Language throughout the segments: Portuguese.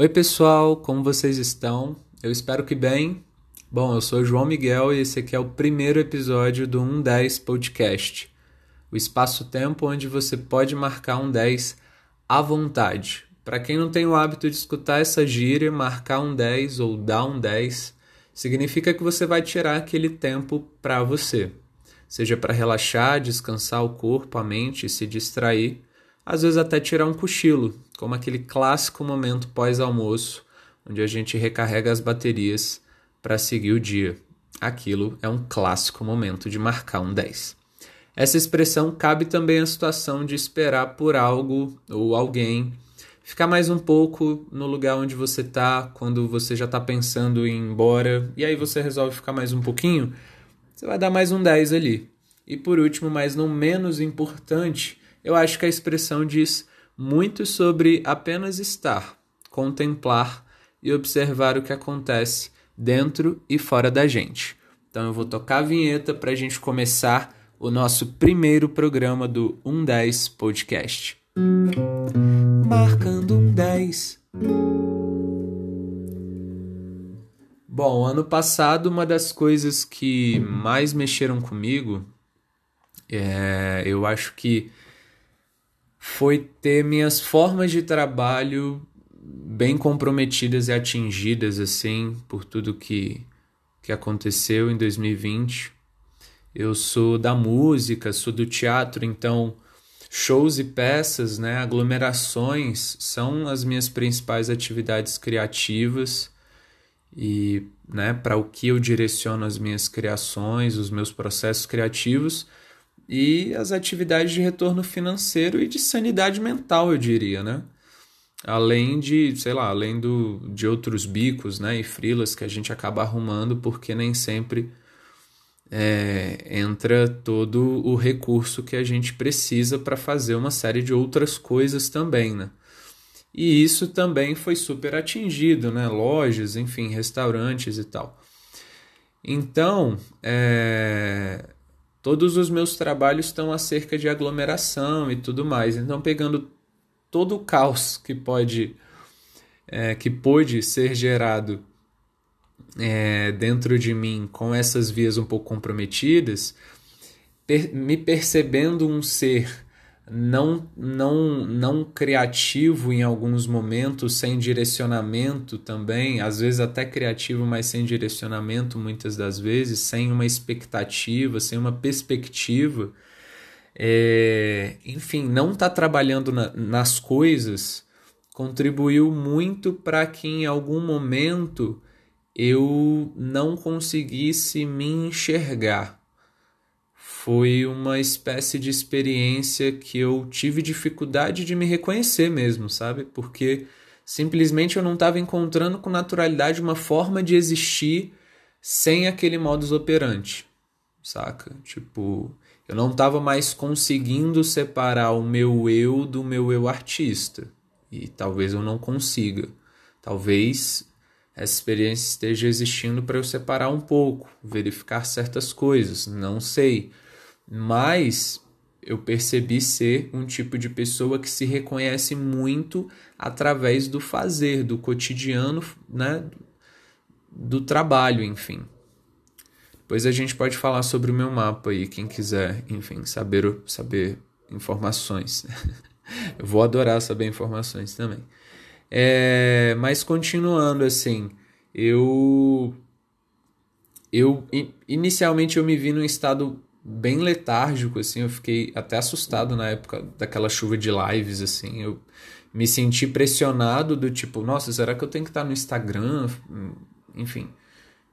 Oi, pessoal, como vocês estão? Eu espero que bem. Bom, eu sou João Miguel e esse aqui é o primeiro episódio do 110 Podcast, o espaço-tempo onde você pode marcar um 10 à vontade. Para quem não tem o hábito de escutar essa gíria, marcar um 10 ou dar um 10 significa que você vai tirar aquele tempo para você, seja para relaxar, descansar o corpo, a mente, se distrair às vezes até tirar um cochilo, como aquele clássico momento pós-almoço, onde a gente recarrega as baterias para seguir o dia. Aquilo é um clássico momento de marcar um 10. Essa expressão cabe também à situação de esperar por algo ou alguém, ficar mais um pouco no lugar onde você está, quando você já está pensando em ir embora, e aí você resolve ficar mais um pouquinho, você vai dar mais um 10 ali. E por último, mas não menos importante, eu acho que a expressão diz muito sobre apenas estar, contemplar e observar o que acontece dentro e fora da gente. Então eu vou tocar a vinheta para a gente começar o nosso primeiro programa do 110 Podcast. Marcando um 10. Bom, ano passado uma das coisas que mais mexeram comigo, é, eu acho que foi ter minhas formas de trabalho bem comprometidas e atingidas assim por tudo que que aconteceu em 2020. Eu sou da música, sou do teatro, então shows e peças, né, aglomerações são as minhas principais atividades criativas e, né, para o que eu direciono as minhas criações, os meus processos criativos e as atividades de retorno financeiro e de sanidade mental, eu diria, né? Além de, sei lá, além do, de outros bicos né, e frilas que a gente acaba arrumando, porque nem sempre é, entra todo o recurso que a gente precisa para fazer uma série de outras coisas também, né? E isso também foi super atingido, né? Lojas, enfim, restaurantes e tal. Então, é, todos os meus trabalhos estão acerca de aglomeração e tudo mais. Então, pegando todo o caos que pode, é, que pôde ser gerado é, dentro de mim com essas vias um pouco comprometidas, per me percebendo um ser não, não, não criativo em alguns momentos, sem direcionamento também, às vezes até criativo, mas sem direcionamento muitas das vezes, sem uma expectativa, sem uma perspectiva. É, enfim, não estar tá trabalhando na, nas coisas contribuiu muito para que em algum momento eu não conseguisse me enxergar foi uma espécie de experiência que eu tive dificuldade de me reconhecer mesmo, sabe? Porque simplesmente eu não estava encontrando com naturalidade uma forma de existir sem aquele modus operandi, saca? Tipo, eu não estava mais conseguindo separar o meu eu do meu eu artista. E talvez eu não consiga. Talvez essa experiência esteja existindo para eu separar um pouco, verificar certas coisas, não sei mas eu percebi ser um tipo de pessoa que se reconhece muito através do fazer, do cotidiano, né, do trabalho, enfim. Depois a gente pode falar sobre o meu mapa aí, quem quiser, enfim, saber saber informações. eu vou adorar saber informações também. É, mas continuando assim, eu eu inicialmente eu me vi num estado bem letárgico, assim, eu fiquei até assustado na época daquela chuva de lives, assim, eu me senti pressionado do tipo, nossa, será que eu tenho que estar no Instagram? Enfim,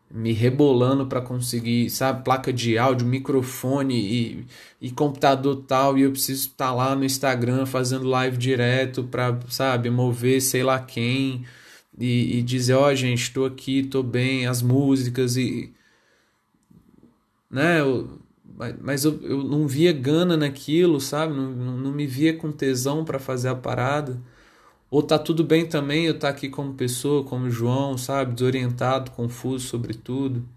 me rebolando para conseguir, sabe, placa de áudio, microfone e, e computador tal, e eu preciso estar lá no Instagram fazendo live direto para, sabe, mover sei lá quem e, e dizer, ó, oh, gente, estou aqui, estou bem, as músicas e né, eu, mas eu, eu não via gana naquilo, sabe? Não, não, me via com tesão para fazer a parada. Ou tá tudo bem também eu estar tá aqui como pessoa, como João, sabe? Desorientado, confuso sobre tudo.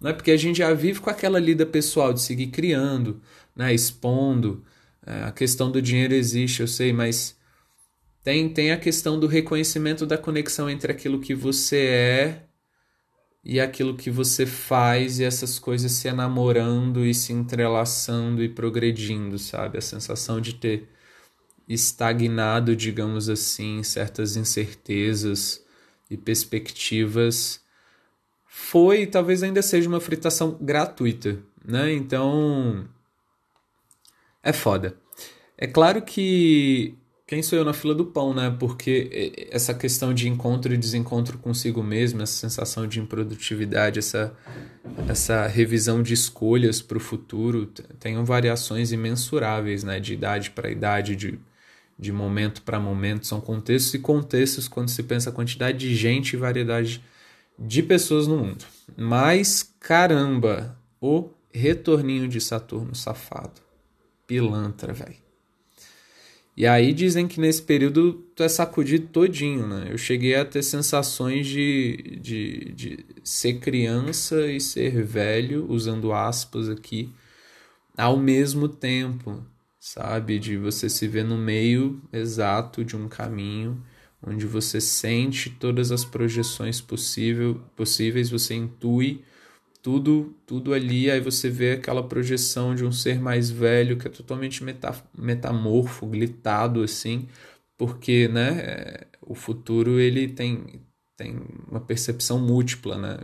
Não é porque a gente já vive com aquela lida pessoal de seguir criando, né? expondo. É, a questão do dinheiro existe, eu sei, mas tem, tem a questão do reconhecimento da conexão entre aquilo que você é e aquilo que você faz e essas coisas se enamorando e se entrelaçando e progredindo, sabe? A sensação de ter estagnado, digamos assim, certas incertezas e perspectivas foi talvez ainda seja uma fritação gratuita, né? Então é foda. É claro que quem sou eu na fila do pão, né? Porque essa questão de encontro e desencontro consigo mesmo, essa sensação de improdutividade, essa, essa revisão de escolhas para o futuro, tem variações imensuráveis, né? De idade para idade, de, de momento para momento. São contextos e contextos quando se pensa a quantidade de gente e variedade de pessoas no mundo. Mas, caramba, o retorninho de Saturno safado. Pilantra, velho. E aí dizem que nesse período tu é sacudido todinho, né? Eu cheguei a ter sensações de, de, de ser criança e ser velho, usando aspas aqui, ao mesmo tempo, sabe? De você se ver no meio exato de um caminho onde você sente todas as projeções possível, possíveis, você intui tudo tudo ali, aí você vê aquela projeção de um ser mais velho que é totalmente meta, metamorfo, glitado assim, porque, né, é, o futuro ele tem tem uma percepção múltipla, né?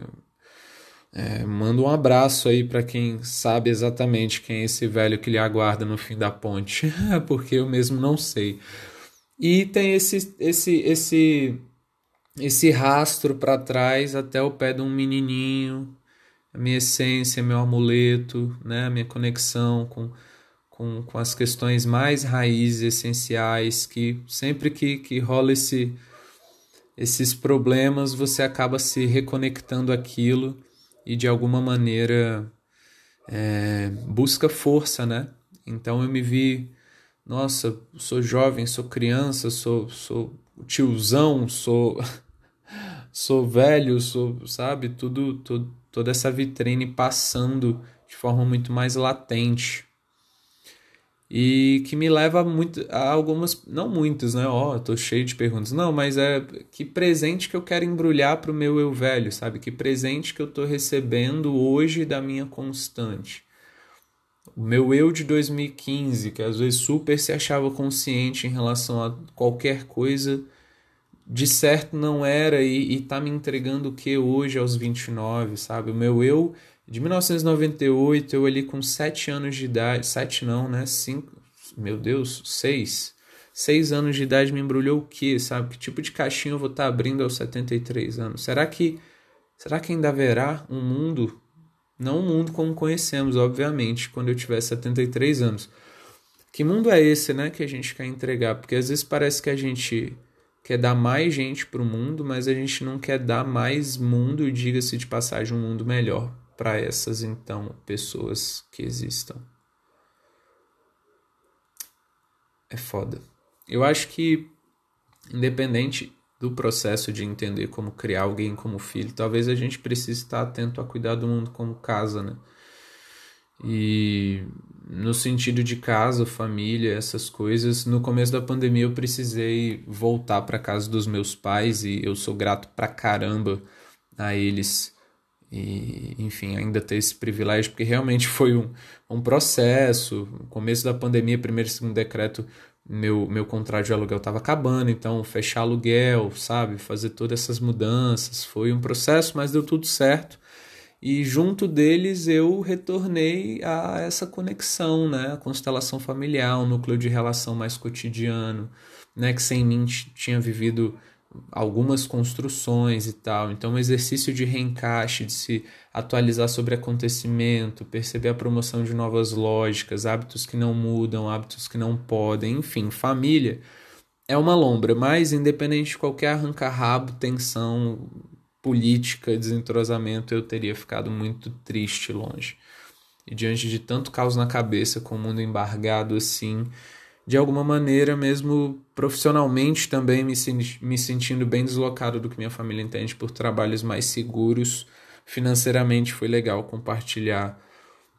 É, manda um abraço aí para quem sabe exatamente quem é esse velho que lhe aguarda no fim da ponte, porque eu mesmo não sei. E tem esse esse esse esse rastro para trás até o pé de um menininho a minha essência, meu amuleto, né? a minha conexão com, com, com as questões mais raízes, essenciais, que sempre que, que rola esse, esses problemas, você acaba se reconectando aquilo e de alguma maneira é, busca força, né? Então eu me vi, nossa, sou jovem, sou criança, sou, sou tiozão, sou sou velho, sou, sabe, tudo, tudo toda essa vitrine passando de forma muito mais latente. E que me leva muito a algumas, não muitas, né? Ó, oh, tô cheio de perguntas. Não, mas é que presente que eu quero embrulhar pro meu eu velho, sabe? Que presente que eu tô recebendo hoje da minha constante. O meu eu de 2015, que às vezes super se achava consciente em relação a qualquer coisa, de certo não era e, e tá me entregando o que hoje aos 29, sabe? O meu eu de 1998, eu ali com 7 anos de idade, 7 não, né? 5, meu Deus, 6. 6 anos de idade me embrulhou o que, sabe? Que tipo de caixinha eu vou estar tá abrindo aos 73 anos? Será que será que ainda haverá um mundo não um mundo como conhecemos, obviamente, quando eu tiver 73 anos. Que mundo é esse, né, que a gente quer entregar? Porque às vezes parece que a gente quer dar mais gente para o mundo, mas a gente não quer dar mais mundo, e diga-se de passagem, um mundo melhor para essas então pessoas que existam. É foda. Eu acho que, independente do processo de entender como criar alguém como filho, talvez a gente precise estar atento a cuidar do mundo como casa, né? E no sentido de casa, família, essas coisas, no começo da pandemia eu precisei voltar para casa dos meus pais e eu sou grato pra caramba a eles. E, enfim, ainda ter esse privilégio, porque realmente foi um, um processo. No começo da pandemia, primeiro e segundo decreto, meu, meu contrato de aluguel estava acabando, então fechar aluguel, sabe? Fazer todas essas mudanças. Foi um processo, mas deu tudo certo. E junto deles eu retornei a essa conexão, né? A constelação familiar, um núcleo de relação mais cotidiano, né? Que sem mim tinha vivido algumas construções e tal. Então, um exercício de reencaixe, de se atualizar sobre acontecimento, perceber a promoção de novas lógicas, hábitos que não mudam, hábitos que não podem, enfim, família é uma lombra, mas independente de qualquer arranca-rabo, tensão, política, desentrosamento, eu teria ficado muito triste longe. E diante de tanto caos na cabeça, com o mundo embargado assim, de alguma maneira, mesmo profissionalmente também me, me sentindo bem deslocado do que minha família entende por trabalhos mais seguros, financeiramente foi legal compartilhar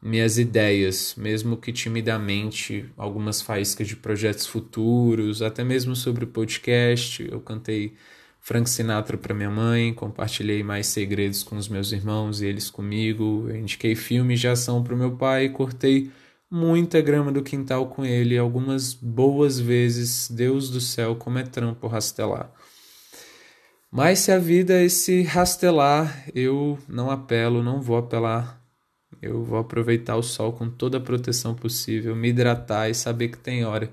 minhas ideias, mesmo que timidamente, algumas faíscas de projetos futuros, até mesmo sobre o podcast. Eu cantei Frank Sinatra para minha mãe, compartilhei mais segredos com os meus irmãos e eles comigo, eu indiquei filmes de ação para o meu pai, cortei muita grama do quintal com ele, algumas boas vezes, Deus do céu, como é trampo rastelar. Mas se a vida é esse rastelar, eu não apelo, não vou apelar eu vou aproveitar o sol com toda a proteção possível, me hidratar e saber que tem hora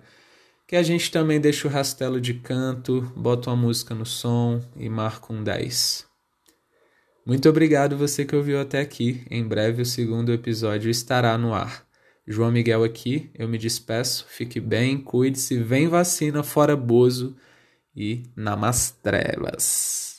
que a gente também deixa o rastelo de canto, bota uma música no som e marca um 10. Muito obrigado você que ouviu até aqui. Em breve o segundo episódio estará no ar. João Miguel aqui, eu me despeço. Fique bem, cuide-se, vem vacina, fora Bozo e namastrevas.